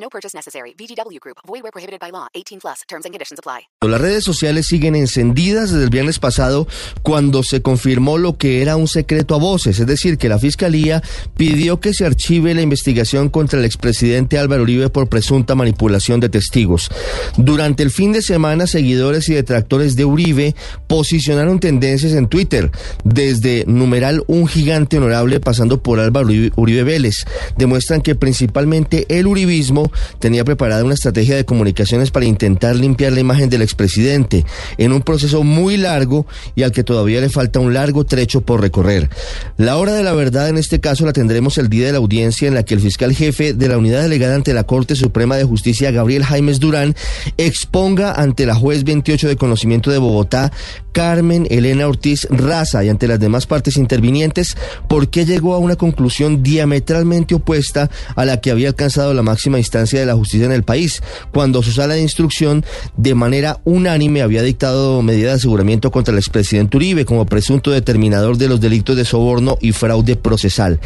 No purchase necessary. VGW Group. Void where prohibited by law. 18 plus. Terms and conditions apply. Las redes sociales siguen encendidas desde el viernes pasado cuando se confirmó lo que era un secreto a voces, es decir, que la Fiscalía pidió que se archive la investigación contra el expresidente Álvaro Uribe por presunta manipulación de testigos. Durante el fin de semana, seguidores y detractores de Uribe posicionaron tendencias en Twitter, desde numeral un gigante honorable pasando por Álvaro Uribe, Vélez. Demuestran que principalmente el uribismo tenía preparada una estrategia de comunicaciones para intentar limpiar la imagen del expresidente en un proceso muy largo y al que todavía le falta un largo trecho por recorrer. La hora de la verdad en este caso la tendremos el día de la audiencia en la que el fiscal jefe de la unidad delegada ante la Corte Suprema de Justicia, Gabriel Jaimes Durán, exponga ante la juez 28 de conocimiento de Bogotá, Carmen Elena Ortiz Raza y ante las demás partes intervinientes por qué llegó a una conclusión diametralmente opuesta a la que había alcanzado la máxima instancia de la justicia en el país, cuando su sala de instrucción de manera unánime había dictado medidas de aseguramiento contra el expresidente Uribe como presunto determinador de los delitos de soborno y fraude procesal.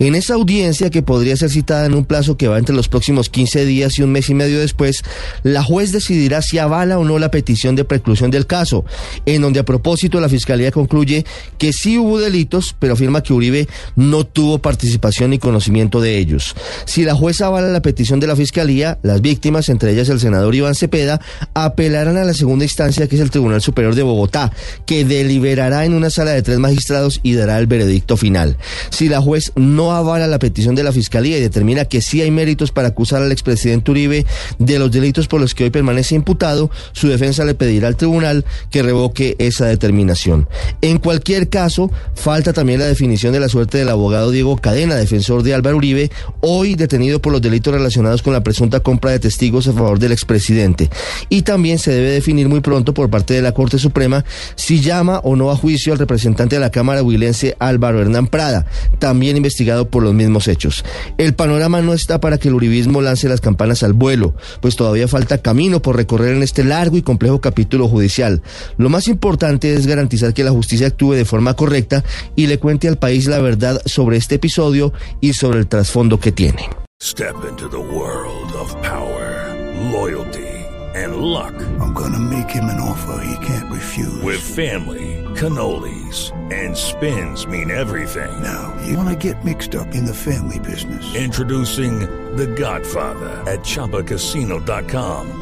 En esa audiencia que podría ser citada en un plazo que va entre los próximos 15 días y un mes y medio después, la juez decidirá si avala o no la petición de preclusión del caso, en donde a propósito la Fiscalía concluye que sí hubo delitos, pero afirma que Uribe no tuvo participación ni conocimiento de ellos. Si la jueza avala la petición de la Fiscalía, las víctimas, entre ellas el senador Iván Cepeda, apelarán a la segunda instancia, que es el Tribunal Superior de Bogotá, que deliberará en una sala de tres magistrados y dará el veredicto final. Si la juez no avala la petición de la Fiscalía y determina que sí hay méritos para acusar al expresidente Uribe de los delitos por los que hoy permanece imputado, su defensa le pedirá al tribunal que revoque esa determinación. En cualquier caso, falta también la definición de la suerte del abogado Diego Cadena, defensor de Álvaro Uribe, hoy detenido por los delitos relacionados con la presunta compra de testigos a favor del expresidente. Y también se debe definir muy pronto por parte de la Corte Suprema si llama o no a juicio al representante de la Cámara huilense Álvaro Hernán Prada, también investigado por los mismos hechos. El panorama no está para que el uribismo lance las campanas al vuelo, pues todavía falta camino por recorrer en este largo y complejo capítulo judicial. Lo más importante es garantizar que la justicia actúe de forma correcta y le cuente al país la verdad sobre este episodio y sobre el trasfondo que tiene. Step into the world of power, loyalty, and luck. I'm gonna make him an offer he can't refuse. With family, cannolis, and spins mean everything. Now, you wanna get mixed up in the family business. Introducing The Godfather at ChumbaCasino.com.